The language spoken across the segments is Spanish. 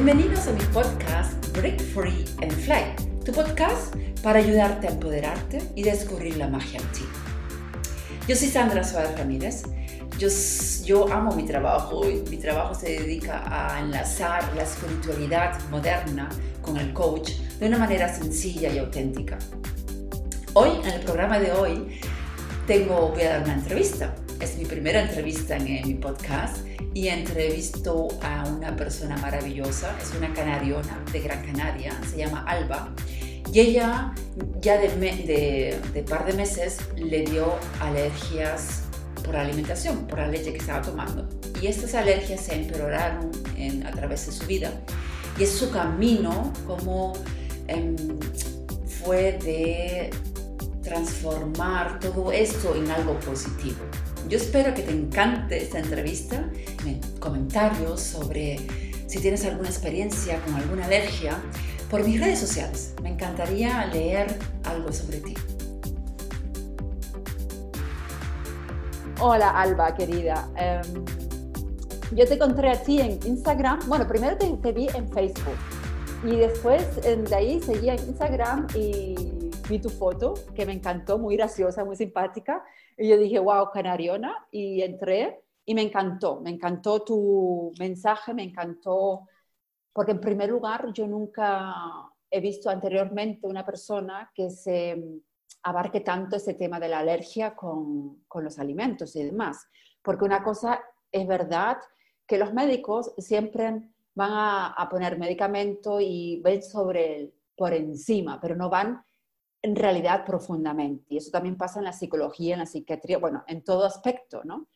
Bienvenidos a mi podcast Break Free and Fly, tu podcast para ayudarte a empoderarte y descubrir la magia en ti. Yo soy Sandra Suárez Ramírez. Yo, yo amo mi trabajo y mi trabajo se dedica a enlazar la espiritualidad moderna con el coach de una manera sencilla y auténtica. Hoy, en el programa de hoy, tengo, voy a dar una entrevista. Es mi primera entrevista en, mi podcast y entrevisto a una persona maravillosa. Es una canariona de Gran Canaria, se llama Alba. Y ella ya de, par de meses le dio alergias por la alimentación, por la leche que estaba tomando. Y estas alergias se empeoraron a través de su vida. Y es su camino como eh, fue de transformar todo esto en algo positivo. Yo espero que te encante esta entrevista, comentarios sobre si tienes alguna experiencia con alguna alergia por mis redes sociales. Me encantaría leer algo sobre ti. Hola Alba, querida. Um, yo te encontré a ti en Instagram. Bueno, primero te, te vi en Facebook y después de ahí seguí en Instagram y vi tu foto, que me encantó, muy graciosa, muy simpática. Y yo dije, wow, canariona. Y entré y me encantó, me encantó tu mensaje, me encantó, porque en primer lugar yo nunca he visto anteriormente una persona que se abarque tanto ese tema de la alergia con, con los alimentos y demás. Porque una cosa es verdad que los médicos siempre van a, a poner medicamento y ven sobre el, por encima, pero no van en realidad profundamente. Y eso también pasa en la psicología, en la psiquiatría, bueno, en todo aspecto, ¿no?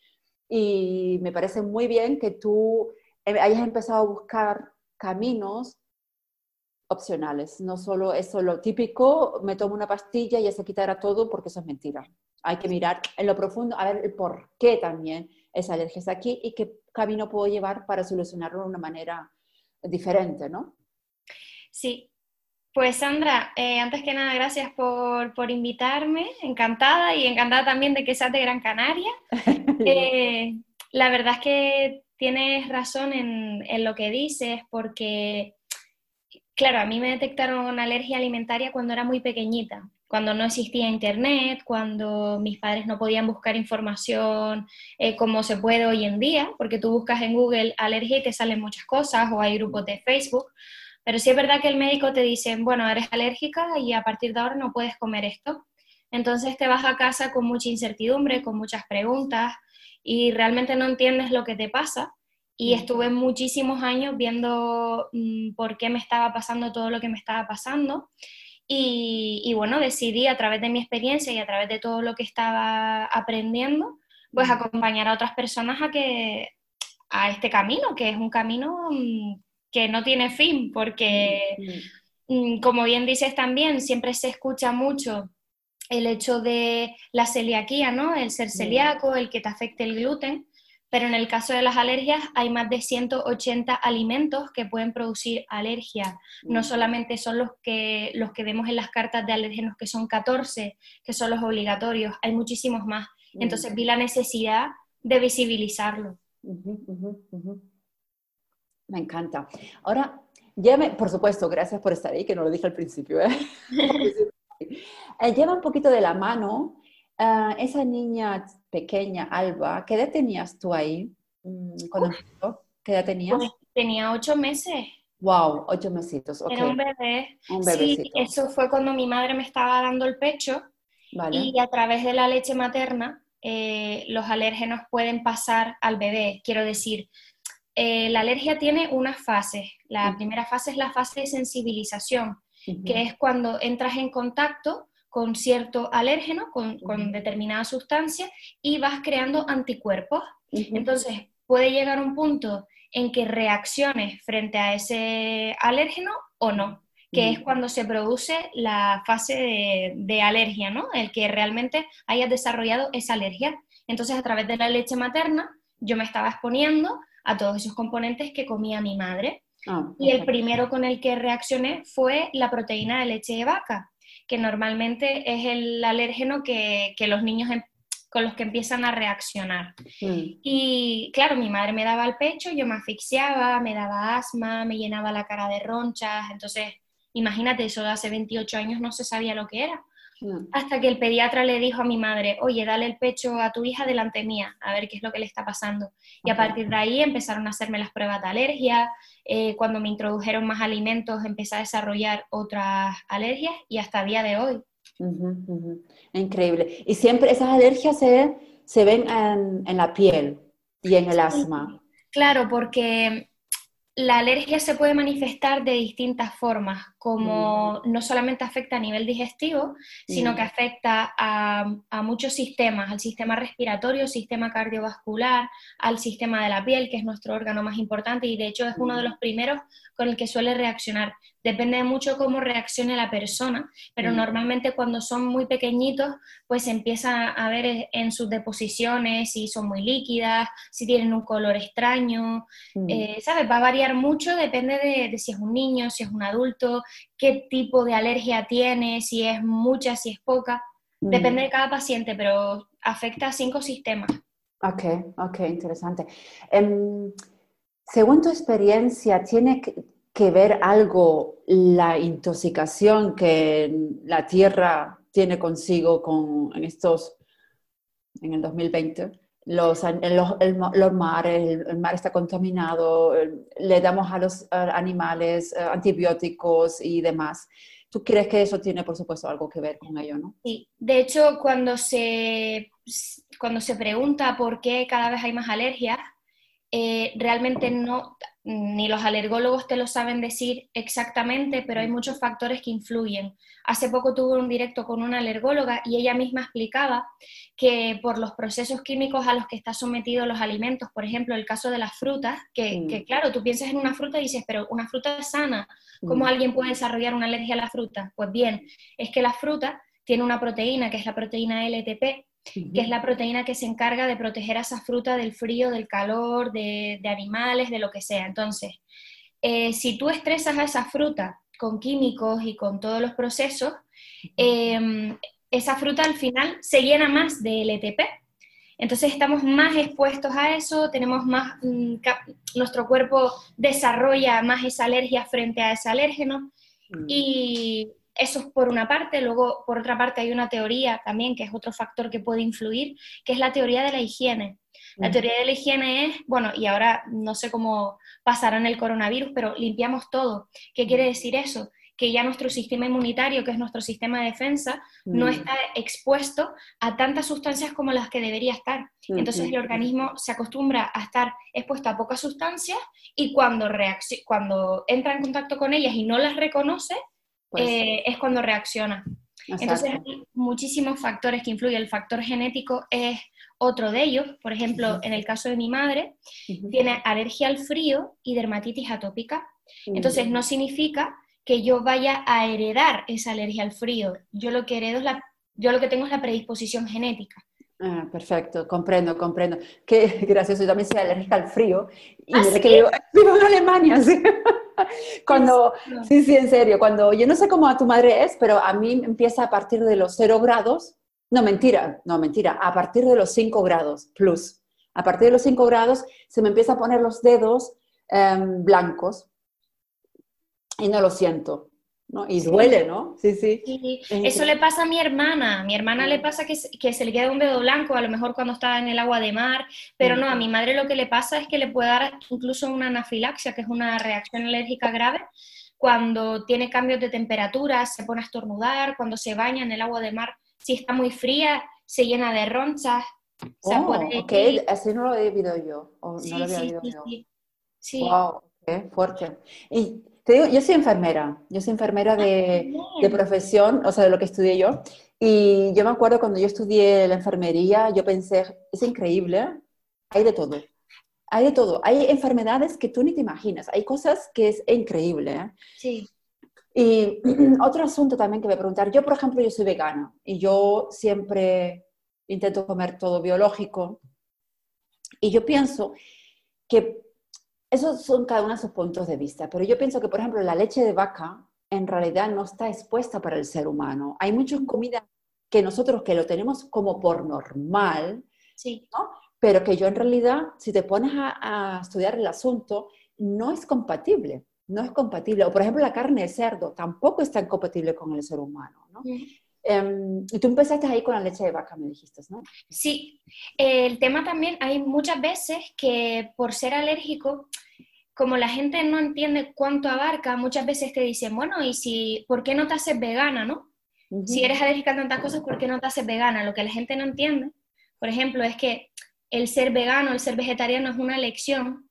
Y me parece muy bien que tú eh, hayas empezado a buscar caminos opcionales, no solo eso lo típico, me tomo una pastilla y ya se quitará todo porque eso es mentira. Hay que mirar en lo profundo, a ver el por qué también esa alergia está aquí y qué camino puedo llevar para solucionarlo de una manera diferente, ¿no? Sí, pues Sandra, eh, antes que nada, gracias por, por, invitarme, encantada y encantada también de que seas de Gran Canaria. Eh, la verdad es que tienes razón en, en, lo que dices, porque, claro, a mí me detectaron una alergia alimentaria cuando era muy pequeñita, cuando no existía internet, cuando mis padres no podían buscar información eh, como se puede hoy en día, porque tú buscas en Google alergia y te salen muchas cosas, o hay grupos de Facebook pero sí es verdad que el médico te dice, bueno, eres alérgica y a partir de ahora no puedes comer esto. Entonces te vas a casa con mucha incertidumbre, con muchas preguntas y realmente no entiendes lo que te pasa. Y mm. estuve muchísimos años viendo mm, por qué me estaba pasando todo lo que me estaba pasando. Y, y, bueno, decidí a través de mi experiencia y a través de todo lo que estaba aprendiendo, pues mm. acompañar a otras personas a que a este camino, que es un camino que no tiene fin, porque, mm, como bien dices también, siempre se escucha mucho el hecho de la celiaquía, ¿no? El ser celíaco, el que te afecte el gluten, pero en el caso de las alergias hay más de 180 alimentos que pueden producir alergia. No solamente son los que, los que vemos en las cartas de alérgenos, que son 14, que son los obligatorios, hay muchísimos más. Entonces vi la necesidad de visibilizarlo. Me encanta. Ahora, lleve, por supuesto, gracias por estar ahí, que no lo dije al principio. ¿eh? eh lleva un poquito de la mano uh, esa niña pequeña, Alba. ¿Qué edad tenías tú ahí? Mm, ¿Qué edad tenías? Pues, tenía ocho meses. Wow, ocho mesitos. Era un bebé. Un sí, eso fue cuando mi madre me estaba dando el pecho. Vale. Y a través de la leche materna, eh, los alérgenos pueden pasar al bebé. Quiero decir, eh, la alergia tiene unas fases. La primera fase es la fase de sensibilización, que es cuando entras en contacto con cierto alérgeno, con, determinada sustancia, y vas creando anticuerpos. Entonces, puede llegar un punto en que reacciones frente a ese alérgeno o no, que es cuando se produce la fase de, de, alergia, ¿no? El que realmente hayas desarrollado esa alergia. Entonces, a través de la leche materna, yo me estaba exponiendo a todos esos componentes que comía mi madre. Ah, y el primero con el que reaccioné fue la proteína de leche de vaca, que normalmente es el alérgeno que, los niños em, con los que empiezan a reaccionar. Mm. Y claro, mi madre me daba el pecho, yo me asfixiaba, me daba asma, me llenaba la cara de ronchas, entonces imagínate, eso de hace 28 años no se sabía lo que era. Mm. Hasta que el pediatra le dijo a mi madre, oye, dale el pecho a tu hija delante mía, a ver qué es lo que le está pasando. Y a partir de ahí empezaron a hacerme las pruebas de alergia. Eh, cuando me introdujeron más alimentos empecé a desarrollar otras alergias y hasta el día de hoy. Increíble. Y siempre esas alergias se, se ven en, en, la piel y en el asma. Claro, porque la alergia se puede manifestar de distintas formas, como mm. no solamente afecta a nivel digestivo, sino mm. que afecta a, muchos sistemas, al sistema respiratorio, sistema cardiovascular, al sistema de la piel, que es nuestro órgano más importante y de hecho es uno de mm. los primeros con el que suele reaccionar. Depende mucho cómo reaccione la persona, pero normalmente cuando son muy pequeñitos, pues se empieza a ver en sus deposiciones si son muy líquidas, si tienen un color extraño, eh, ¿sabes? Va a variar mucho, depende de si es un niño, si es un adulto, qué tipo de alergia tiene, si es mucha, si es poca. Depende de cada paciente, pero afecta a cinco sistemas. Ok, ok, interesante. Em, según tu experiencia, ¿tiene que, ver algo la intoxicación que la Tierra tiene consigo con, en estos, en el 2020? los, los, mares, el, mar está contaminado, le damos a los animales eh, antibióticos y demás. ¿Tú crees que eso tiene, por supuesto, algo que ver con ello, no? Sí, de hecho, cuando se, cuando se pregunta por qué cada vez hay más alergias, eh, realmente no, ni los alergólogos te lo saben decir exactamente, pero hay muchos factores que influyen. Hace poco tuve un directo con una alergóloga y ella misma explicaba que por los procesos químicos a los que están sometidos los alimentos, por ejemplo, el caso de las frutas, que, mm. claro, tú piensas en una fruta y dices, pero una fruta sana, ¿cómo mm. alguien puede desarrollar una alergia a la fruta? Pues bien, es que la fruta tiene una proteína, que es la proteína LTP, que es la proteína que se encarga de proteger a esa fruta del frío, del calor, de, animales, de lo que sea. Entonces, eh, si tú estresas a esa fruta con químicos y con todos los procesos, em, esa fruta al final se llena más de LTP. Entonces estamos más expuestos a eso, tenemos más, mm, nuestro cuerpo desarrolla más esa alergia frente a ese alérgeno mm. y eso es por una parte, luego por otra parte hay una teoría también, que es otro factor que puede influir, que es la teoría de la higiene. La mm. teoría de la higiene es, bueno, y ahora no sé cómo pasará en el coronavirus, pero limpiamos todo. ¿Qué quiere decir eso? Que ya nuestro sistema inmunitario, que es nuestro sistema de defensa, no mm. está expuesto a tantas sustancias como las que debería estar. Entonces el organismo se acostumbra a estar expuesto a pocas sustancias y cuando, cuando entra en contacto con ellas y no las reconoce, eh, es cuando reacciona. Entonces hay muchísimos factores que influyen. El factor genético es otro de ellos. Por ejemplo, en el caso de mi madre, tiene alergia al frío y dermatitis atópica. Entonces no significa que yo vaya a heredar esa alergia al frío. Yo lo que heredo es la, yo lo que tengo es la predisposición genética. Ah, perfecto, comprendo, comprendo. Qué gracioso, yo también soy alérgica al frío. Y ¿Ah, que vivo, en Alemania, ¿sí? cuando, sí, sí, en serio, cuando, yo no sé cómo a tu madre es, pero a mí empieza a partir de los 0 grados, no, mentira, no, mentira, a partir de los 5 grados plus. A partir de los 5 grados se me empieza a poner los dedos em, blancos y no lo siento. ¿No? Y duele, ¿no? Sí, sí. Eso le pasa a mi hermana. A mi hermana le pasa que, que, se le queda un dedo blanco, a lo mejor cuando está en el agua de mar, pero no, a mi madre lo que le pasa es que le puede dar incluso una anafilaxia, que es una reacción alérgica grave, cuando tiene cambios de temperatura, se pone a estornudar, cuando se baña en el agua de mar, si está muy fría, se llena de ronchas. Oh, ok, así no lo he vivido yo. no lo había sí, yo. Sí, Wow, qué fuerte. Y te digo, yo soy enfermera, yo soy enfermera de, ah, de, profesión, o sea, de lo que estudié yo. Y yo me acuerdo cuando yo estudié la enfermería, yo pensé, es increíble, hay de todo. Hay de todo. Hay enfermedades que tú ni te imaginas. Hay cosas que es increíble. ¿eh? Sí. Y otro asunto también que me preguntar, yo por ejemplo, yo soy vegana y yo siempre intento comer todo biológico. Y yo pienso que esos son cada uno de sus puntos de vista, pero yo pienso que, por ejemplo, la leche de vaca en realidad no está expuesta para el ser humano. Hay muchas comidas que nosotros que lo tenemos como por normal, Sí. ¿no? pero que yo en realidad, si te pones a, a estudiar el asunto, no es compatible, no es compatible. O por ejemplo, la carne de cerdo tampoco es tan compatible con el ser humano, ¿no? Em, y tú empezaste ahí con la leche de vaca, me dijiste, ¿no? Sí, el tema también, hay muchas veces que por ser alérgico, como la gente no entiende cuánto abarca, muchas veces te dicen, bueno, ¿y si, por qué no te haces vegana, no? Ujú. Si eres alérgica a tantas cosas, ¿por qué no te haces vegana? Lo que la gente no entiende, por ejemplo, es que el ser vegano, el ser vegetariano es una elección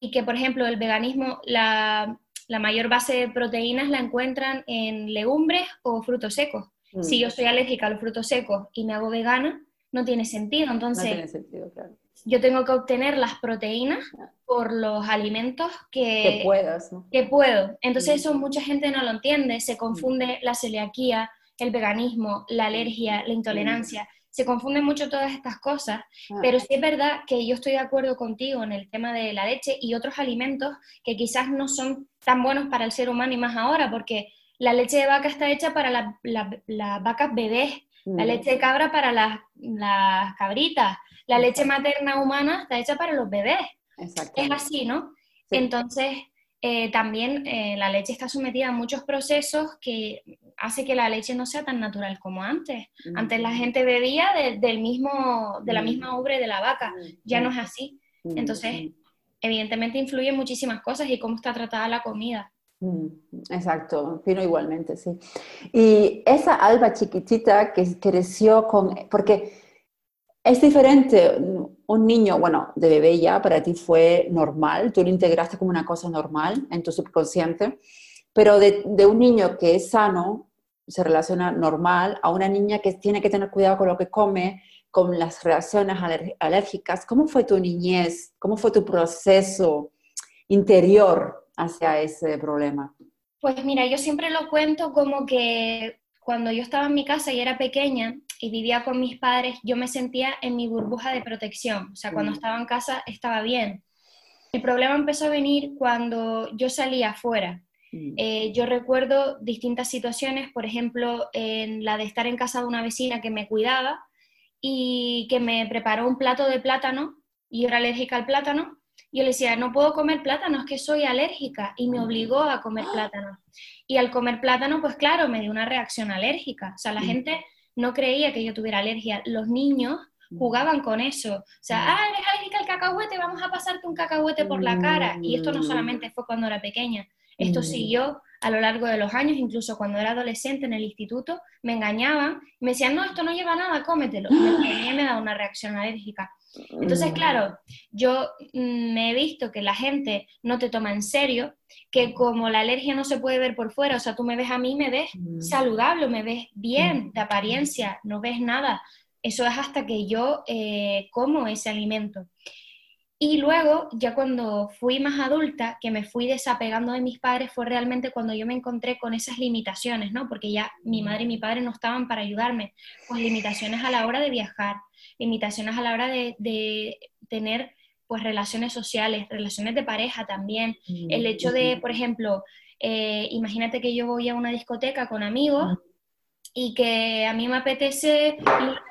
y que, por ejemplo, el veganismo, la, la mayor base de proteínas la encuentran en legumbres o frutos secos. Mm. Si yo soy alérgica a los frutos secos y me hago vegana, no tiene sentido. No Entonces, tiene sentido, claro. yo tengo que obtener las proteínas por los alimentos Que que, puedas, ¿no? que puedo. Entonces Mm. eso mucha gente no lo entiende, se confunde la celiaquía, el veganismo, la alergia, la intolerancia, se confunden mucho todas estas cosas, Ah. pero sí es verdad que yo estoy de acuerdo contigo en el tema de la leche y otros alimentos que quizás no son tan buenos para el ser humano y más ahora, porque la leche de vaca está hecha para la- la- las vacas bebés, la Mm. leche de cabra para las, las cabritas, la leche materna humana está hecha para los bebés. Es así, ¿no? Sí. Entonces, eh, también eh, la leche está sometida a muchos procesos que hace que la leche no sea tan natural como antes. Antes la gente bebía de, del mismo, de la Mm. misma ubre de la vaca, ya no es así. Mm, Entonces, evidentemente influyen muchísimas cosas y cómo está tratada la comida. Mm, Exacto, opino igualmente, sí. Y esa alba chiquitita que creció con, porque es diferente, un niño, bueno, de bebé ya para ti fue normal, tú lo integraste como una cosa normal en tu subconsciente, pero de, de un niño que es sano, se relaciona normal, a una niña que tiene que tener cuidado con lo que come, con las reacciones alérgicas. ¿Cómo fue tu niñez? ¿Cómo fue tu proceso interior hacia ese problema? Pues mira, yo siempre lo cuento como que cuando yo estaba en mi casa y era pequeña y vivía con mis padres, yo me sentía en mi burbuja de protección. O sea, cuando Mm. estaba en casa estaba bien. El problema empezó a venir cuando yo salía afuera. Mm. Eh, yo recuerdo distintas situaciones, por ejemplo, en la de estar en casa de una vecina que me cuidaba y que me preparó un plato de plátano y yo era alérgica al plátano. Yo le decía, no puedo comer plátano, es que soy alérgica y me obligó a comer plátano. Y al comer plátano, pues claro, me dio una reacción alérgica. O sea, la Mm. gente no creía que yo tuviera alergia. Los niños jugaban con eso. O sea, Mm. ah, eres alérgica al cacahuete, vamos a pasarte un cacahuete por la cara. Y esto no Mm. solamente fue cuando era pequeña, esto Mm. siguió a lo largo de los años, incluso cuando era adolescente en el instituto, me engañaban, me decían, no, esto no lleva nada, cómetelo. Y me me daba una reacción alérgica. Entonces, Mm. claro, yo mm, me he visto que la gente no te toma en serio, que como la alergia no se puede ver por fuera, o sea, tú me ves a mí, me ves Mm. saludable, me ves bien de apariencia, no ves nada. Eso es hasta que yo eh, como ese alimento. Y luego, ya cuando fui más adulta, que me fui desapegando de mis padres, fue realmente cuando yo me encontré con esas limitaciones, ¿no? Porque ya mi madre y mi padre no estaban para ayudarme. Pues limitaciones a la hora de viajar, limitaciones a la hora de, de tener pues relaciones sociales, relaciones de pareja también. Mm. El hecho de, por ejemplo, eh, imagínate que yo voy a una discoteca con amigos y que a mí me apetece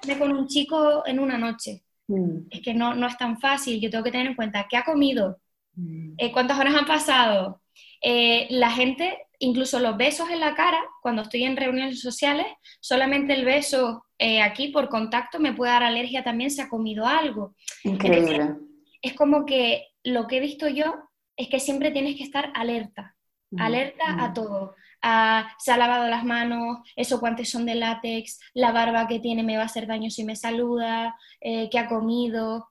irme con un chico en una noche. Mm. Es que no, no es tan fácil. Yo tengo que tener en cuenta qué ha comido, Mm. eh, cuántas horas han pasado. Eh, la gente, incluso los besos en la cara, cuando estoy en reuniones sociales, solamente el beso eh, aquí por contacto me puede dar alergia también si ha comido algo. Increíble. Es como que lo que he visto yo es que siempre tienes que estar alerta, alerta a todo. A, se ha lavado las manos, esos guantes son de látex, la barba que tiene me va a hacer daño si me saluda, eh, qué ha comido.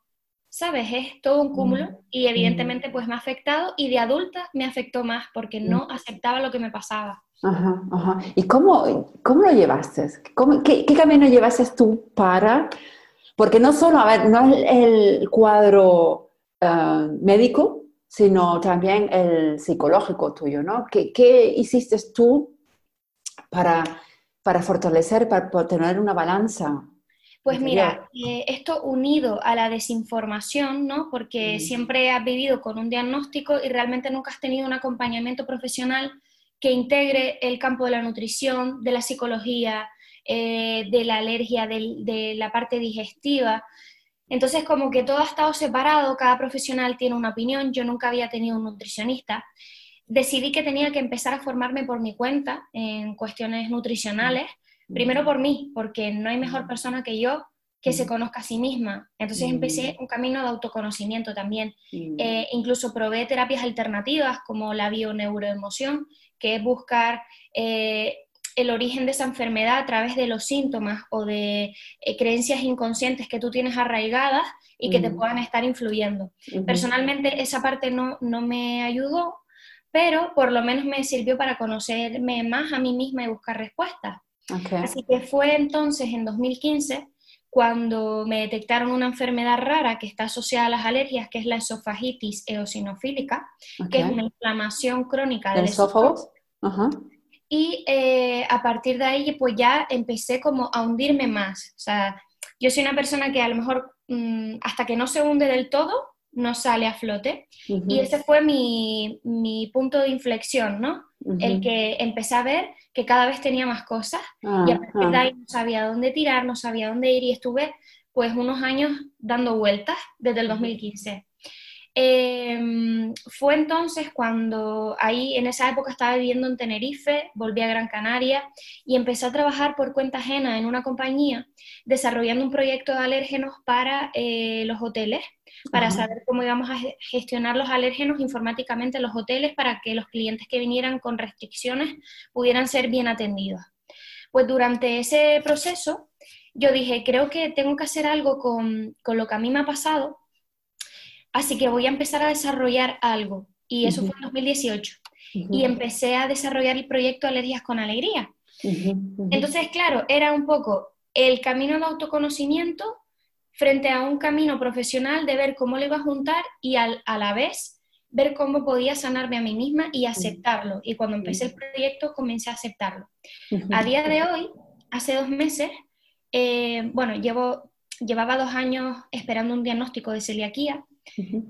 ¿Sabes? Es todo un cúmulo Mm. y evidentemente pues me ha afectado y de adulta me afectó más porque no aceptaba lo que me pasaba. Ajá, ajá. ¿Y cómo, cómo lo llevaste? ¿Cómo- qué, qué camino llevaste tú para...? Porque no solo, a ver, no es el cuadro eh, médico, sino también el psicológico tuyo, ¿no? ¿Qué, qué hiciste tú para, para fortalecer, para, para tener una balanza? Pues mira, eh, esto unido a la desinformación, ¿no? Porque Mm. siempre has vivido con un diagnóstico y realmente nunca has tenido un acompañamiento profesional que integre el campo de la nutrición, de la psicología, eh, de la alergia, de la parte digestiva. Entonces, como que todo ha estado separado, cada profesional tiene una opinión, yo nunca había tenido un nutricionista. Decidí que tenía que empezar a formarme por mi cuenta en cuestiones nutricionales, primero por mí, porque no hay mejor persona que yo que se conozca a sí misma. Entonces empecé un camino de autoconocimiento también. Eh, incluso probé terapias alternativas como la bioneuroemoción, que es buscar eh, el origen de esa enfermedad a través de los síntomas o de eh, creencias inconscientes que tú tienes arraigadas y que te puedan estar influyendo. Personalmente esa parte no, no me ayudó, pero por lo menos me sirvió para conocerme más a mí misma y buscar respuestas. Así que fue entonces en 2015 cuando me detectaron una enfermedad rara que está asociada a las alergias, que es la esofagitis eosinofílica, que es una inflamación crónica del esófago. Y eh, a partir de ahí, pues ya empecé como a hundirme más. O sea, yo soy una persona que a lo mejor mm, hasta que no se hunde del todo, no sale a flote. Y ese fue mi, mi, punto de inflexión, ¿no? El que empecé a ver que cada vez tenía más cosas y a partir de ahí no sabía dónde tirar, no sabía dónde ir y estuve pues unos años dando vueltas desde el 2015. Em, fue entonces cuando ahí en esa época estaba viviendo en Tenerife, volví a Gran Canaria y empecé a trabajar por cuenta ajena en una compañía desarrollando un proyecto de alérgenos para eh, los hoteles, para saber cómo íbamos a gestionar los alérgenos informáticamente en los hoteles para que los clientes que vinieran con restricciones pudieran ser bien atendidos. Pues durante ese proceso yo dije, creo que tengo que hacer algo con, con lo que a mí me ha pasado Así que voy a empezar a desarrollar algo. Y eso fue en 2018. Y empecé a desarrollar el proyecto Alergias con Alegría. Entonces, claro, era un poco el camino de autoconocimiento frente a un camino profesional de ver cómo lo iba a juntar y a la vez ver cómo podía sanarme a mí misma y aceptarlo. Y cuando empecé el proyecto comencé a aceptarlo. A día de hoy, hace dos meses, eh, bueno, llevo, llevaba dos años esperando un diagnóstico de celiaquía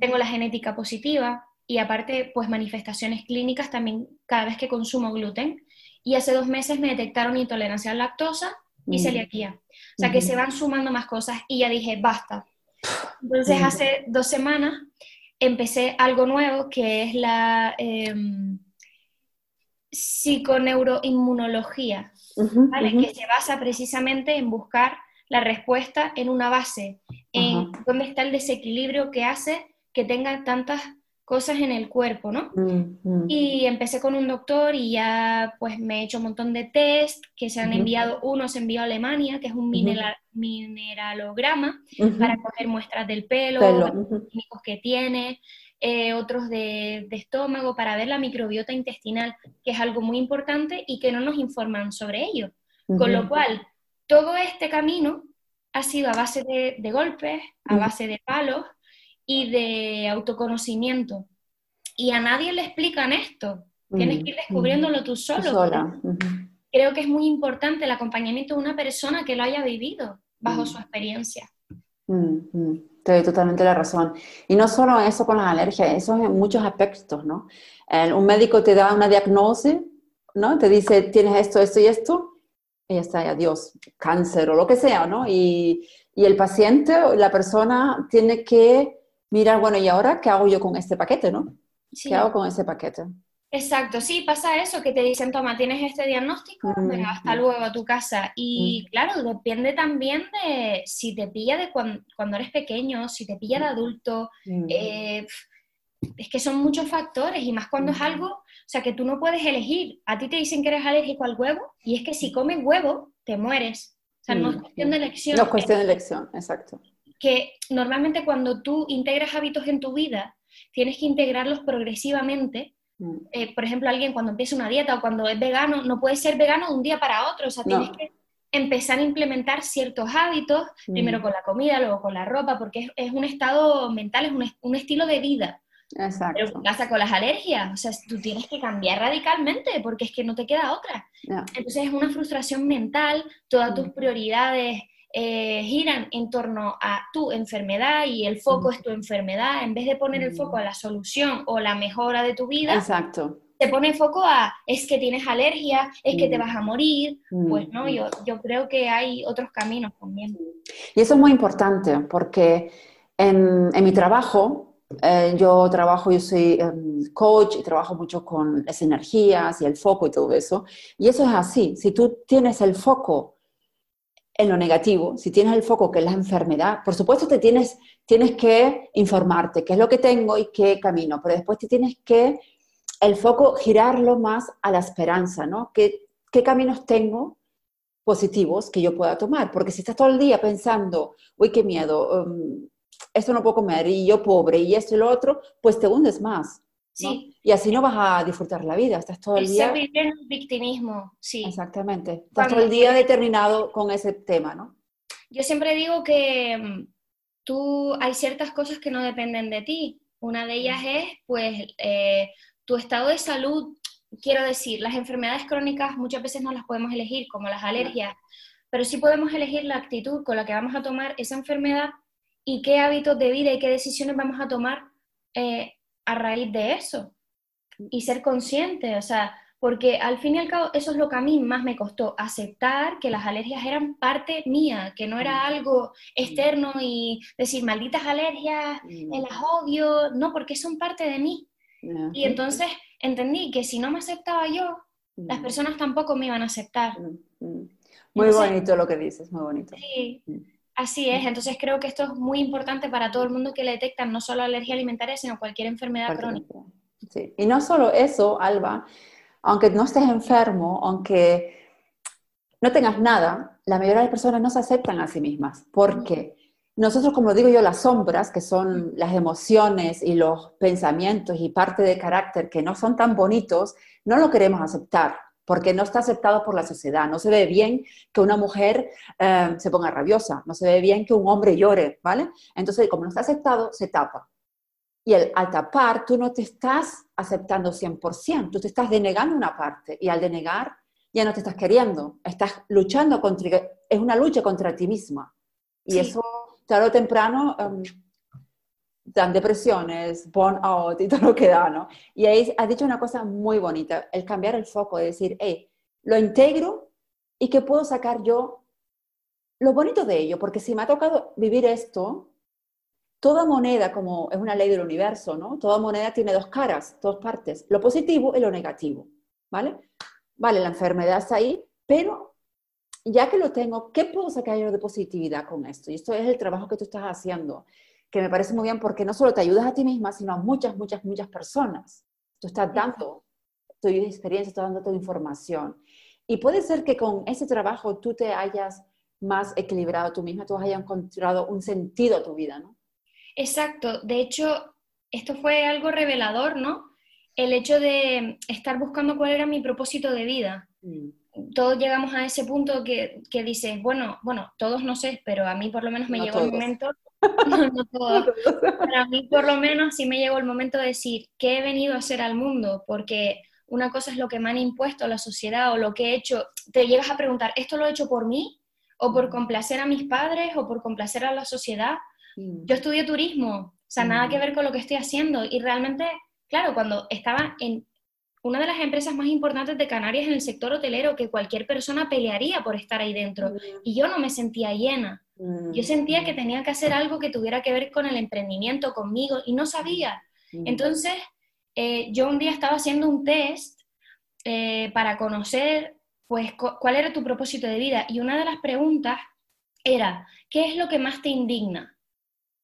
tengo la genética positiva y aparte, pues manifestaciones clínicas también cada vez que consumo gluten. Y hace dos meses me detectaron intolerancia a la lactosa y celiaquía. O sea que se van sumando más cosas y ya dije, basta. Entonces hace dos semanas empecé algo nuevo que es la eh, psiconeuroinmunología, que se basa precisamente en buscar la respuesta en una base, en dónde está el desequilibrio que hace que tenga tantas cosas en el cuerpo, ¿no? Mm, mm. Y empecé con un doctor y ya pues me he hecho un montón de test que se han enviado, uno se envió a Alemania, que es un mineralograma para coger muestras del pelo, los químicos que tiene, eh, otros de, de, estómago para ver la microbiota intestinal, que es algo muy importante y que no nos informan sobre ello. Con lo cual, todo este camino ha sido a base de, golpes, a mm. base de palos y de autoconocimiento. Y a nadie le explican esto. Tienes que ir mm. descubriéndolo tú solo. Creo que es muy importante el acompañamiento de una persona que lo haya vivido bajo mm. su experiencia. Te doy totalmente la razón. Y no solo eso con las alergias, eso es en muchos aspectos, ¿no? un médico te da una diagnosis, ¿no? Te dice, tienes esto, esto y esto, ya está, adiós, cáncer o lo que sea, ¿no? Y, y el paciente, la persona tiene que mirar, bueno, ¿y ahora qué hago yo con este paquete, no? ¿Qué hago con ese paquete? Exacto, sí, pasa eso, que te dicen, toma, tienes este diagnóstico, venga, hasta luego a tu casa. Y claro, depende también de si te pilla de cuando, eres pequeño, si te pilla de adulto, eh, es que son muchos factores y más cuando es algo, sea, que tú no puedes elegir. A ti te dicen que eres alérgico al huevo y es que si comes huevo, te mueres. O sea, no es cuestión de elección. No es cuestión de elección, exacto. Que normalmente cuando tú integras hábitos en tu vida, tienes que integrarlos progresivamente. Mm. Eh, por ejemplo, alguien cuando empieza una dieta o cuando es vegano, no puede ser vegano de un día para otro. O sea, tienes que empezar a implementar ciertos hábitos, primero mm. con la comida, luego con la ropa, porque es, un estado mental, es un, un estilo de vida. Exacto. Pero ¿qué pasa con las alergias? O sea, tú tienes que cambiar radicalmente porque es que no te queda otra. Entonces es una frustración mental, todas tus mm. prioridades eh, giran en torno a tu enfermedad y el foco mm. es tu enfermedad. En vez de poner el foco a la solución o la mejora de tu vida, Exacto. se pone foco a es que tienes alergia, es que te mm. vas a morir. Mm, pues no, yo, yo creo que hay otros caminos también. Y eso es muy importante porque en, en mi trabajo, eh, yo trabajo, yo soy em, coach y trabajo mucho con las energías y el foco y todo eso. Y eso es así. Si tú tienes el foco en lo negativo, si tienes el foco que es la enfermedad, por supuesto te tienes, tienes que informarte qué es lo que tengo y qué camino, pero después te tienes que el foco girarlo más a la esperanza, ¿no? ¿Qué, caminos tengo positivos que yo pueda tomar? Porque si estás todo el día pensando, uy, qué miedo, um, esto no puedo comer y yo pobre y esto y lo otro, pues te hundes más. Sí. Y así no vas a disfrutar la vida, estás todo el, día... vivir en el victimismo, sí. Exactamente, estás todo el día determinado con ese tema, ¿no? Yo siempre digo que mm, tú, hay ciertas cosas que no dependen de ti. Una de ellas es, pues, eh, tu estado de salud, quiero decir, las enfermedades crónicas muchas veces no las podemos elegir, como las alergias, pero sí podemos elegir la actitud con la que vamos a tomar esa enfermedad y qué hábitos de vida y qué decisiones vamos a tomar eh, a raíz de eso y ser consciente, o sea, porque al fin y al cabo eso es lo que a mí más me costó, aceptar que las alergias eran parte mía, que no era algo externo y decir malditas alergias, las odio, no, porque son parte de mí. Y entonces entendí que si no me aceptaba yo, las personas tampoco me iban a aceptar. Muy bonito lo que dices, muy bonito. Sí. Así es, entonces creo que esto es muy importante para todo el mundo que le detectan no solo alergia alimentaria, sino cualquier enfermedad crónica. Sí. Y no solo eso, Alba, aunque no estés enfermo, aunque no tengas nada, la mayoría de las personas no se aceptan a sí mismas, porque nosotros, como digo yo, las sombras, que son las emociones y los pensamientos y parte de carácter que no son tan bonitos, no lo queremos aceptar porque no está aceptado por la sociedad. No se ve bien que una mujer eh, se ponga rabiosa, no se ve bien que un hombre llore, ¿vale? Entonces, como no está aceptado, se tapa. Y el, al tapar, tú no te estás aceptando 100%, tú te estás denegando una parte. Y al denegar, ya no te estás queriendo, estás luchando contra, es una lucha contra ti misma. Y eso, tarde o temprano, um, dan depresiones, burnout y todo lo que da, ¿no? Y ahí has dicho una cosa muy bonita, el cambiar el foco, de decir, hey, lo integro y que puedo sacar yo lo bonito de ello, porque si me ha tocado vivir esto, toda moneda, como es una ley del universo, ¿no? Toda moneda tiene dos caras, dos partes, lo positivo y lo negativo, ¿vale? Vale, la enfermedad está ahí, pero ya que lo tengo, ¿qué puedo sacar yo de positividad con esto? Y esto es el trabajo que tú estás haciendo que me parece muy bien porque no solo te ayudas a ti misma, sino a muchas, muchas, muchas personas. Tú estás dando tu experiencia, estás dando tu información. Y puede ser que con ese trabajo tú te hayas más equilibrado tú misma, tú hayas encontrado un sentido a tu vida, ¿no? Exacto. De hecho, esto fue algo revelador, ¿no? El hecho de estar buscando cuál era mi propósito de vida. Mm. Todos llegamos a ese punto que, que dices, bueno, bueno, todos no sé, pero a mí por lo menos me llegó el momento no, no todo. Para mí, por lo menos, sí me llegó el momento de decir qué he venido a hacer al mundo, porque una cosa es lo que me han impuesto la sociedad o lo que he hecho. Te llegas a preguntar, ¿esto lo he hecho por mí? ¿O por complacer a mis padres? ¿O por complacer a la sociedad? Yo estudié turismo, o sea, nada que ver con lo que estoy haciendo. Y realmente, claro, cuando estaba en una de las empresas más importantes de Canarias en el sector hotelero, que cualquier persona pelearía por estar ahí dentro, y yo no me sentía llena. Yo sentía que tenía que hacer algo que tuviera que ver con el emprendimiento, conmigo, y no sabía. Entonces, eh, yo un día estaba haciendo un test eh, para conocer, pues, cuál era tu propósito de vida. Y una de las preguntas era, ¿qué es lo que más te indigna?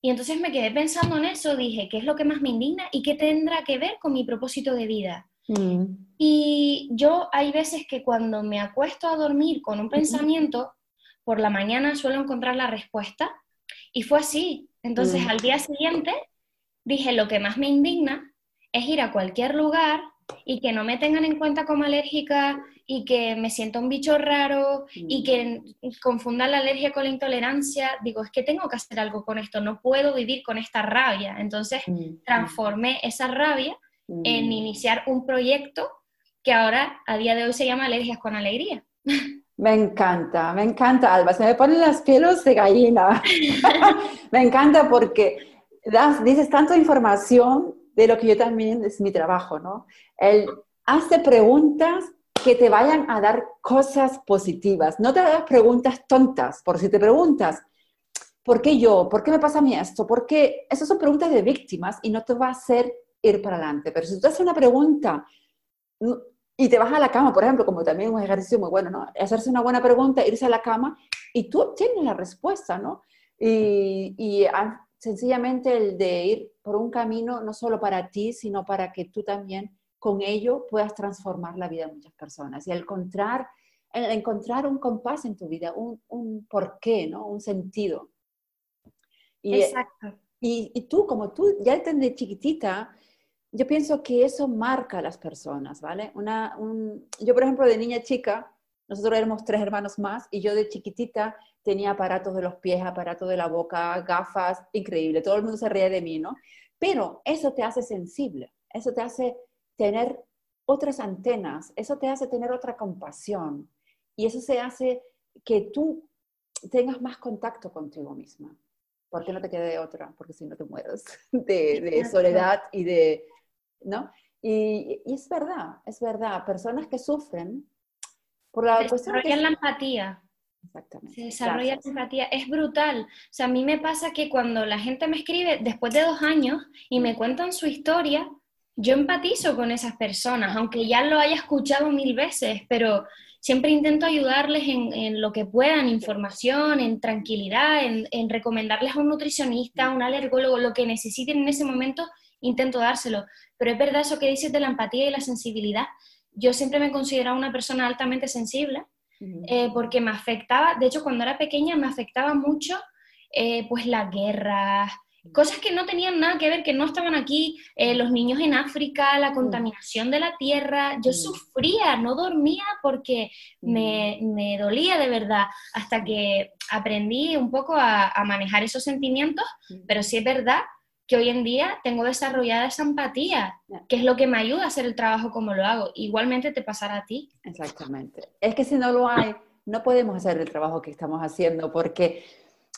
Y entonces me quedé pensando en eso, dije, ¿qué es lo que más me indigna y qué tendrá que ver con mi propósito de vida? Mm. Y yo hay veces que cuando me acuesto a dormir con un pensamiento, por la mañana suelo encontrar la respuesta y fue así. Entonces mm. al día siguiente dije, lo que más me indigna es ir a cualquier lugar y que no me tengan en cuenta como alérgica y que me sienta un bicho raro y mm. que confundan la alergia con la intolerancia. Digo, es que tengo que hacer algo con esto, no puedo vivir con esta rabia. Entonces mm. transformé esa rabia en iniciar un proyecto que ahora a día de hoy se llama Alergias con Alegría. Me encanta, me encanta, Alba. Se me ponen las pelos de gallina. me encanta porque das, dices tanta información de lo que yo también es mi trabajo, ¿no? El hazte preguntas que te vayan a dar cosas positivas. No te hagas preguntas tontas, por si te preguntas, ¿por qué yo? ¿Por qué me pasa a mí esto? ¿Por qué? Esas son preguntas de víctimas y no te va a hacer ir para adelante. Pero si tú haces una pregunta y te vas a la cama, por ejemplo, como también un ejercicio muy bueno, ¿no? Hacerse una buena pregunta, irse a la cama y tú obtienes la respuesta, ¿no? Y, y sencillamente el de ir por un camino no solo para ti, sino para que tú también con ello puedas transformar la vida de muchas personas. Y al encontrar, encontrar un compás en tu vida, un, un porqué, ¿no? Un sentido. Y, Exacto. Y, y, tú, como tú ya desde chiquitita, yo pienso que eso marca a las personas, ¿vale? Una, un, yo, por ejemplo, de niña chica, nosotros éramos tres hermanos más y yo de chiquitita tenía aparatos de los pies, aparatos de la boca, gafas, increíble. Todo el mundo se ríe de mí, ¿no? Pero eso te hace sensible, eso te hace tener otras antenas, eso te hace tener otra compasión y eso se hace que tú tengas más contacto contigo misma. Porque no te quede otra, porque si no te mueres de, soledad y de, ¿no? Y, y, es verdad, es verdad, personas que sufren por la cuestión que... la empatía. Exactamente. Se desarrolla la empatía. Es brutal. O sea, a mí me pasa que cuando la gente me escribe después de dos años y me cuentan su historia, yo empatizo con esas personas, aunque ya lo haya escuchado mil veces, pero siempre intento ayudarles en, lo que puedan, información, en tranquilidad, en, recomendarles a un nutricionista, a un alergólogo, lo que necesiten en ese momento, intento dárselo. Pero es verdad eso que dices de la empatía y la sensibilidad. Yo siempre me he considerado una persona altamente sensible eh, porque me afectaba, de hecho cuando era pequeña me afectaba mucho eh, pues la guerra, cosas que no tenían nada que ver, que no estaban aquí, eh, los niños en África, la contaminación de la tierra, yo sufría, no dormía porque me, me, dolía de verdad, hasta que aprendí un poco a, a manejar esos sentimientos, pero sí es verdad que hoy en día tengo desarrollada esa empatía, que es lo que me ayuda a hacer el trabajo como lo hago. Igualmente te pasará a ti. Exactamente. Es que si no lo hay, no podemos hacer el trabajo que estamos haciendo, porque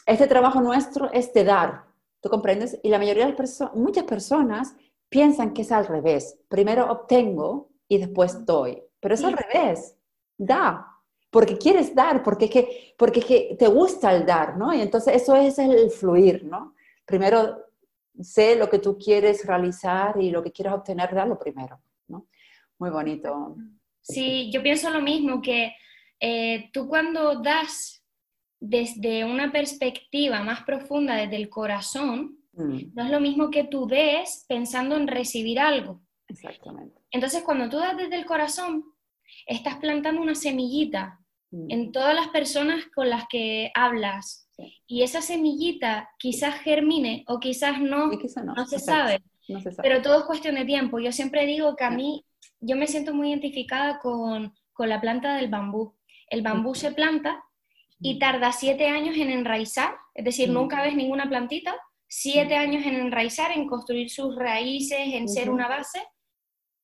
este trabajo nuestro es de dar, ¿Tú comprendes? Y la mayoría de las personas, muchas personas piensan que es al revés. Primero obtengo y después doy. Pero es al revés. Da. Porque quieres dar, porque, que, porque que te gusta el dar, ¿no? Y entonces eso es el fluir, ¿no? Primero sé lo que tú quieres realizar y lo que quieres obtener, lo primero, ¿no? Muy bonito. Sí, yo pienso lo mismo, que eh, tú cuando das desde una perspectiva más profunda, desde el corazón, mm. no es lo mismo que tú des pensando en recibir algo. Exactamente. Entonces, cuando tú das desde el corazón, estás plantando una semillita mm. en todas las personas con las que hablas. Y esa semillita quizás germine o quizás no, no, se sabe. Pero todo es cuestión de tiempo. Yo siempre digo que a mí, yo me siento muy identificada con, con la planta del bambú. El bambú se planta y tarda siete años en enraizar, es decir, nunca ves ninguna plantita, siete años en enraizar, en construir sus raíces, en ser una base,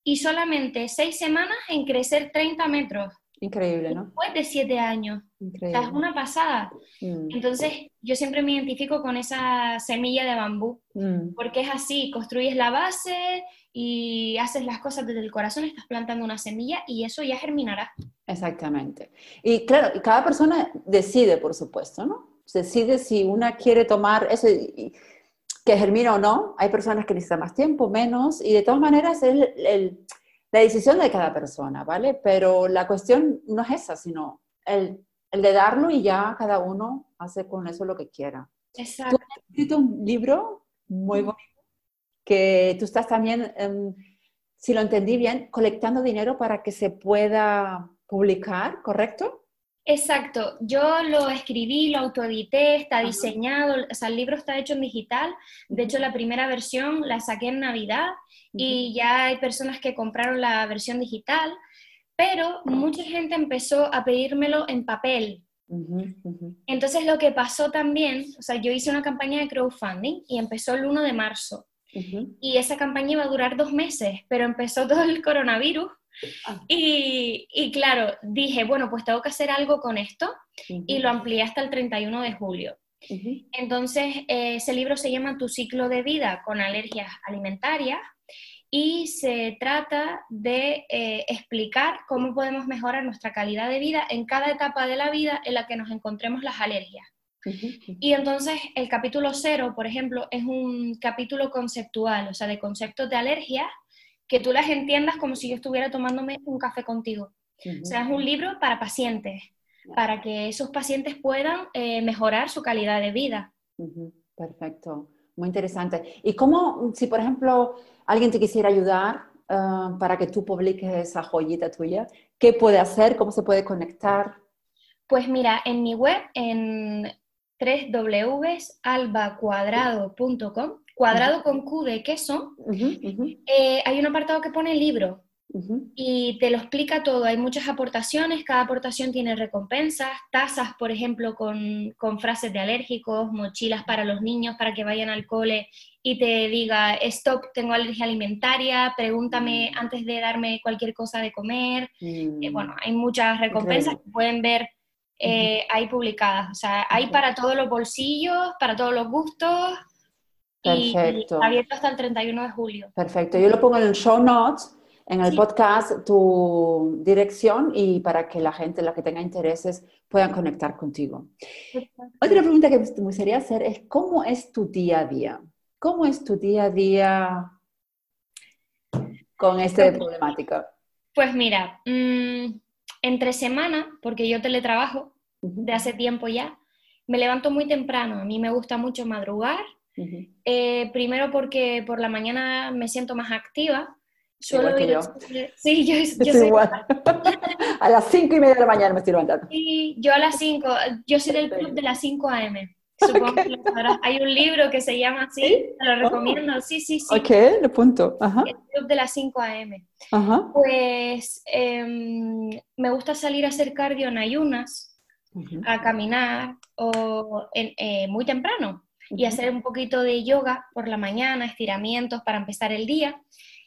y solamente seis semanas en crecer 30 metros. Increíble, ¿no? Después de siete años. Increíble. O sea, es una pasada. Mm. Entonces, yo siempre me identifico con esa semilla de bambú, mm. porque es así, construyes la base y haces las cosas desde el corazón, estás plantando una semilla y eso ya germinará. Exactamente. Y claro, cada persona decide, por supuesto, ¿no? Decide si una quiere tomar eso que germina o no. Hay personas que necesitan más tiempo, menos, y de todas maneras es el la decisión de cada persona, ¿vale? Pero la cuestión no es esa, sino el, el de darlo y ya cada uno hace con eso lo que quiera. Exacto. Tú has escrito un libro muy bonito que tú estás también, em, si lo entendí bien, colectando dinero para que se pueda publicar, ¿correcto? Exacto, yo lo escribí, lo autoedité, está diseñado, o sea, el libro está hecho en digital, de hecho la primera versión la saqué en Navidad y ya hay personas que compraron la versión digital, pero mucha gente empezó a pedírmelo en papel. Entonces lo que pasó también, o sea, yo hice una campaña de crowdfunding y empezó el 1 de marzo. Y esa campaña iba a durar dos meses, pero empezó todo el coronavirus Ah. Y, claro, dije, bueno, pues tengo que hacer algo con esto y lo amplié hasta el 31 de julio. Entonces, eh, ese libro se llama Tu ciclo de vida con alergias alimentarias y se trata de eh, explicar cómo podemos mejorar nuestra calidad de vida en cada etapa de la vida en la que nos encontremos las alergias. Y entonces el capítulo cero, por ejemplo, es un capítulo conceptual, o sea, de conceptos de alergias que tú las entiendas como si yo estuviera tomándome un café contigo. O sea, es un libro para pacientes, para que esos pacientes puedan eh, mejorar su calidad de vida. Perfecto, muy interesante. ¿Y cómo, si por ejemplo alguien te quisiera ayudar ah, para que tú publiques esa joyita tuya, qué puede hacer? ¿Cómo se puede conectar? Pues mira, en mi web, en www.albacuadrado.com, cuadrado con Q de queso, eh, hay un apartado que pone libro y te lo explica todo. Hay muchas aportaciones, cada aportación tiene recompensas, tazas, por ejemplo, con, frases de alérgicos, mochilas para los niños para que vayan al cole y te diga, stop, tengo alergia alimentaria, pregúntame mm. antes de darme cualquier cosa de comer. Eh, mm. bueno, hay muchas recompensas que pueden ver eh, ahí publicadas. O sea, hay para todos los bolsillos, para todos los gustos. Perfecto. Y, abierto hasta el 31 de julio. Perfecto. Yo lo pongo en el show notes, en el podcast, tu dirección y para que la gente, la que tenga intereses, puedan conectar contigo. Otra pregunta que me gustaría hacer es, ¿cómo es tu día a día? ¿Cómo es tu día a día con esta problemática? Pues mira, mmm, entre semana, porque yo teletrabajo de hace tiempo ya, me levanto muy temprano. A mí me gusta mucho madrugar. Eh, primero porque por la mañana me siento más activa. Suelo ir yo. Sí, yo, yo soy igual. a las cinco y media de la mañana me estoy levantando. Sí, yo a las cinco. Yo soy del club de las 5 a.m. Supongo que Hay un libro que se llama así, te lo recomiendo. Sí, sí, sí. Ok, lo punto. El club de las 5 a.m. Pues em, me gusta salir a hacer cardio en ayunas, a caminar o eh, muy temprano y hacer un poquito de yoga por la mañana, estiramientos para empezar el día.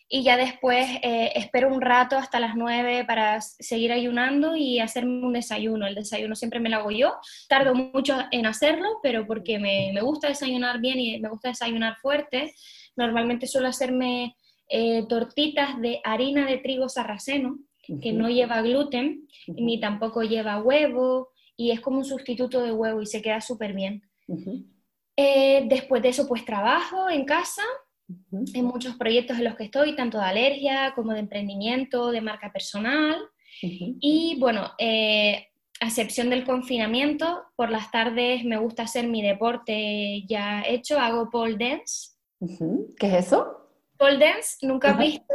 Y ya después eh, espero un rato hasta las 9 para seguir ayunando y hacerme un desayuno. El desayuno siempre me lo hago yo, tardo mucho en hacerlo, pero porque me, me gusta desayunar bien y me gusta desayunar fuerte, normalmente suelo hacerme eh, tortitas de harina de trigo sarraceno, que no lleva gluten, ni tampoco lleva huevo, y es como un sustituto de huevo y se queda súper bien. Eh, después de eso, pues trabajo en casa, en muchos proyectos en los que estoy, tanto de alergia como de emprendimiento, de marca personal. Y bueno, eh, a excepción del confinamiento, por las tardes me gusta hacer mi deporte ya hecho, hago pole dance. ¿Qué es eso? Pole dance, ¿nunca has visto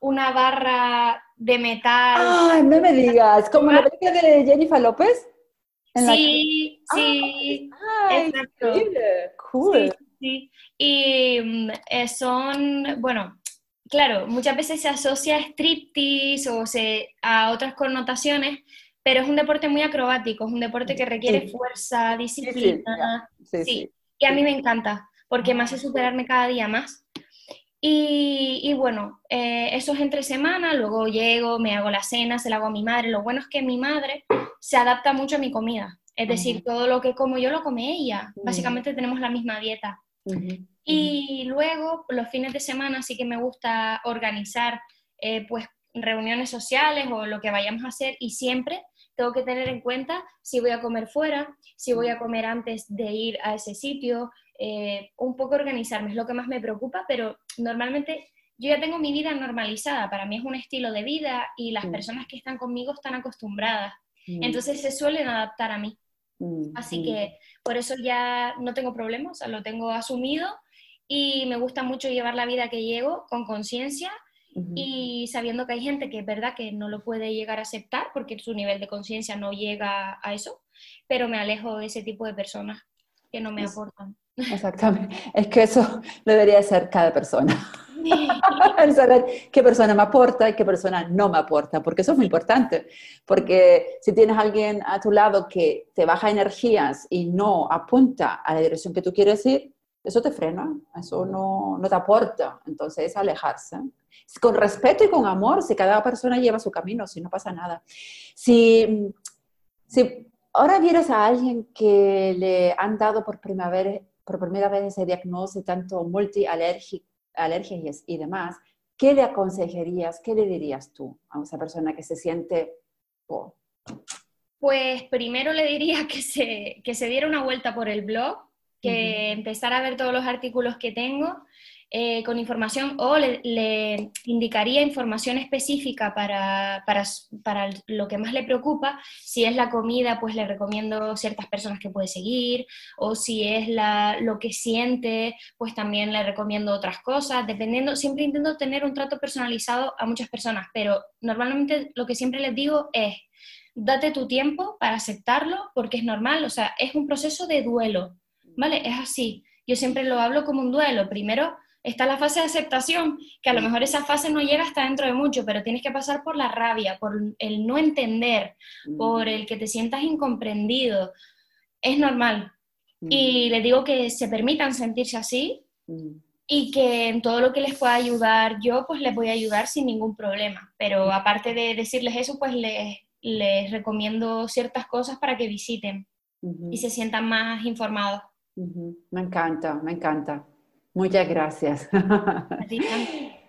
una barra de metal? Ay, no me digas, como la película de Jennifer López. Sí, sí, ay, exacto. Cool. Sí, y mm, eh, son, bueno, claro, muchas veces se asocia a striptease o se, a otras connotaciones, pero es un deporte muy acrobático, es un deporte que requiere fuerza, disciplina. Sí, y a mí me encanta, porque me hace superarme cada día más. Y, bueno, eh, eso es entre semana, luego llego, me hago la cena, se la hago a mi madre. Lo bueno es que mi madre se adapta mucho a mi comida. Es decir, todo lo que como yo lo come ella. Básicamente tenemos la misma dieta. Y luego, los fines de semana sí que me gusta organizar eh, pues reuniones sociales o lo que vayamos a hacer. Y siempre tengo que tener en cuenta si voy a comer fuera, si voy a comer antes de ir a ese sitio, eh, un poco organizarme es lo que más me preocupa, pero normalmente yo ya tengo mi vida normalizada, para mí es un estilo de vida y las personas que están conmigo están acostumbradas, entonces se suelen adaptar a mí. Así que por eso ya no tengo problemas, lo tengo asumido y me gusta mucho llevar la vida que llevo con conciencia y sabiendo que hay gente que es verdad que no lo puede llegar a aceptar porque su nivel de conciencia no llega a eso, pero me alejo de ese tipo de personas que no me aportan. Exactamente. Es que eso debería ser cada persona. el saber qué persona me aporta y qué persona no me aporta, porque eso es muy importante, porque si tienes a alguien a tu lado que te baja energías y no apunta a la dirección que tú quieres ir, eso te frena, eso no, no te aporta, entonces es alejarse. Con respeto y con amor, si cada persona lleva su camino, si no pasa nada. Si, si ahora vieras a alguien que le han dado por primera vez, por primera vez ese diagnóstico tanto multialérgico, alergias y demás, ¿qué le aconsejarías, qué le dirías tú a esa persona que se siente... Pues primero le diría que se, que se diera una vuelta por el blog, que empezara a ver todos los artículos que tengo eh, con información o le, indicaría información específica para, para, para, lo que más le preocupa. Si es la comida, pues le recomiendo ciertas personas que puede seguir, o si es la, lo que siente, pues también le recomiendo otras cosas, dependiendo, siempre intento tener un trato personalizado a muchas personas, pero normalmente lo que siempre les digo es, date tu tiempo para aceptarlo, porque es normal, o sea, es un proceso de duelo, ¿vale? Es así. Yo siempre lo hablo como un duelo. Primero, está la fase de aceptación, que a lo mejor esa fase no llega hasta dentro de mucho, pero tienes que pasar por la rabia, por el no entender, por el que te sientas incomprendido. Es normal. Y les digo que se permitan sentirse así y que en todo lo que les pueda ayudar yo, pues les voy a ayudar sin ningún problema. Pero aparte de decirles eso, pues les, les recomiendo ciertas cosas para que visiten y se sientan más informados. Me encanta, me encanta. Muchas gracias.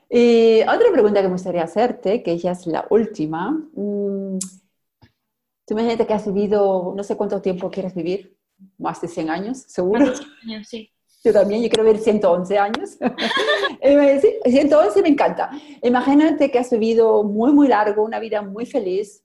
y otra pregunta que me gustaría hacerte, que ya es la última. Mm, tú imagínate que has vivido, no sé cuánto tiempo quieres vivir, más de 100 años, seguro. Más de 100 años, sí. Yo también, yo quiero vivir 111 años. sí, 111 me encanta. Imagínate que has vivido muy, muy largo, una vida muy feliz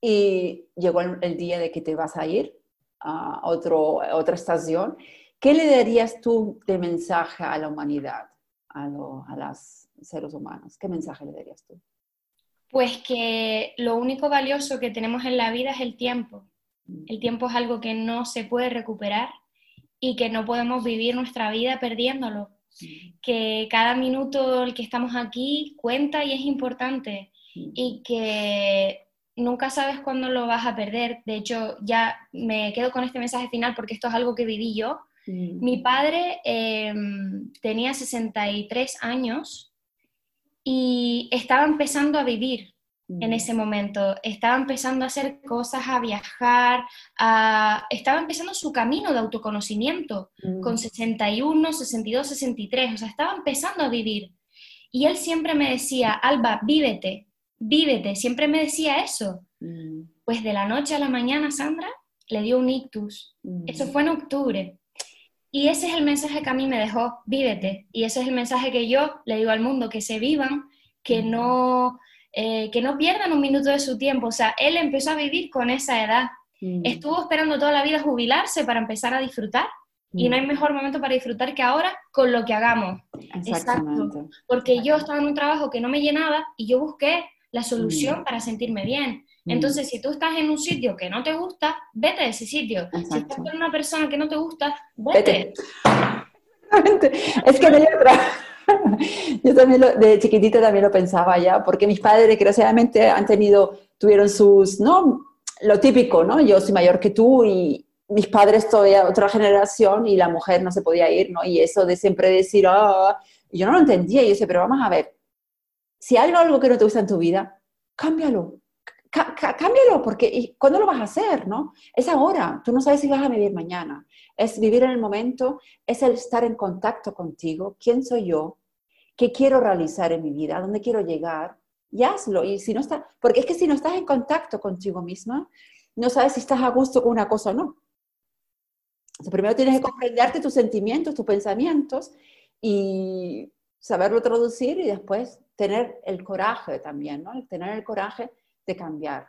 y llegó el, día de que te vas a ir a, otro, a otra estación ¿Qué le darías tú de mensaje a la humanidad, a, los seres humanos? ¿Qué mensaje le darías tú? Pues que lo único valioso que tenemos en la vida es el tiempo. Mm. El tiempo es algo que no se puede recuperar y que no podemos vivir nuestra vida perdiéndolo. Mm. Que cada minuto el que estamos aquí cuenta y es importante. Mm. Y que nunca sabes cuándo lo vas a perder. De hecho, ya me quedo con este mensaje final porque esto es algo que viví yo. Mi padre em, tenía 63 años y estaba empezando a vivir en ese momento, estaba empezando a hacer cosas, a viajar, estaba empezando su camino de autoconocimiento con 61, 62, 63, o sea, estaba empezando a vivir. Y él siempre me decía, Alba, vívete, vívete, siempre me decía eso. Pues de la noche a la mañana, Sandra, le dio un ictus. Eso fue en octubre. Y ese es el mensaje que a mí me dejó, vívete. Y ese es el mensaje que yo le digo al mundo, que se vivan, que no, eh, que no pierdan un minuto de su tiempo. O sea, él empezó a vivir con esa edad. Estuvo esperando toda la vida jubilarse para empezar a disfrutar. Y no hay mejor momento para disfrutar que ahora con lo que hagamos. Exacto. Porque yo estaba en un trabajo que no me llenaba y yo busqué la solución para sentirme bien. Mm. Entonces, si tú estás en un sitio que no te gusta, vete de ese sitio. Si estás con una persona que no te gusta, vete. Es que otra. Yo también de chiquitita también lo pensaba ya, porque mis padres desgraciadamente han tenido, tuvieron sus, ¿no? Lo típico, ¿no? Yo soy mayor que tú y mis padres todavía otra generación y la mujer no se podía ir, ¿no? Y eso de siempre decir, ah, yo no lo entendía. Y yo decía, pero vamos a ver, si hay algo que no te gusta en tu vida, cámbialo cámbialo, porque ¿cuándo lo vas a hacer? ¿no? Es ahora, tú no sabes si vas a vivir mañana. Es vivir en el momento, es el estar en contacto contigo, quién soy yo, qué quiero realizar en mi vida, dónde quiero llegar, y hazlo. Y si no está, porque es que si no estás en contacto contigo misma, no sabes si estás a gusto con una cosa o no. primero tienes que comprenderte tus sentimientos, tus pensamientos y saberlo traducir y después tener el coraje también, ¿no? Tener el coraje de cambiar.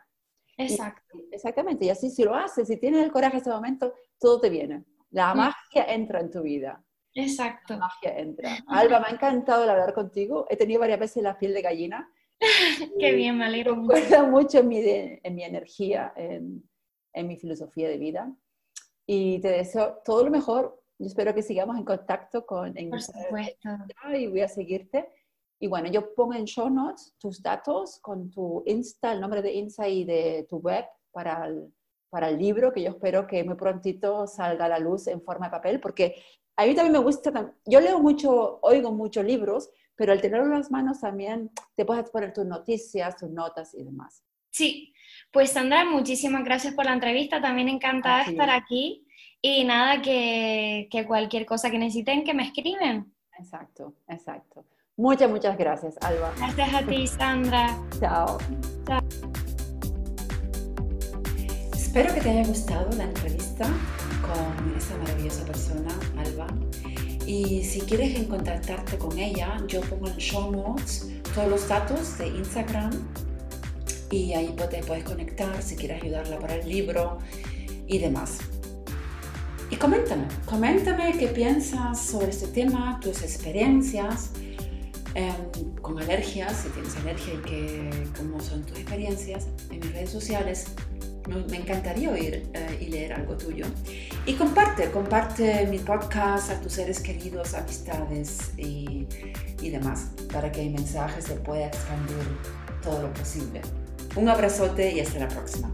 Exacto. exactamente, y así si lo haces, si tienes el coraje en ese momento, todo te viene. La magia entra en tu vida. Exacto. La magia entra. Alba, me ha encantado hablar contigo. He tenido varias veces la piel de gallina. Qué bien, me alegro mucho. Me mucho en mi, en mi energía, en, en mi filosofía de vida. Y te deseo todo lo mejor. Yo espero que sigamos en contacto con... En Por supuesto. Y voy a seguirte. Y bueno, yo pongo en show notes tus datos con tu Insta, el nombre de Insta y de tu web para el, para el libro, que yo espero que muy prontito salga a la luz en forma de papel, porque a mí también me gusta, yo leo mucho, oigo muchos libros, pero al tenerlo en las manos también te puedes poner tus noticias, tus notas y demás. Sí, pues Sandra, muchísimas gracias por la entrevista, también encantada de estar aquí y nada, que, que cualquier cosa que necesiten, que me escriben. Exacto, exacto. Muchas, muchas gracias, Alba. Gracias a ti, Sandra. Chao. Chao. Espero que te haya gustado la entrevista con esa maravillosa persona, Alba. Y si quieres contactarte con ella, yo pongo en show notes todos los datos de Instagram y ahí te puedes conectar si quieres ayudarla para el libro y demás. Y coméntame, coméntame qué piensas sobre este tema, tus experiencias em, con alergias, si tienes alergia y que, cómo son tus experiencias en mis redes sociales. Me encantaría oír eh, y leer algo tuyo. Y comparte, comparte mi podcast a tus seres queridos, amistades y, y demás, para que el mensaje se pueda expandir todo lo posible. Un abrazote y hasta la próxima.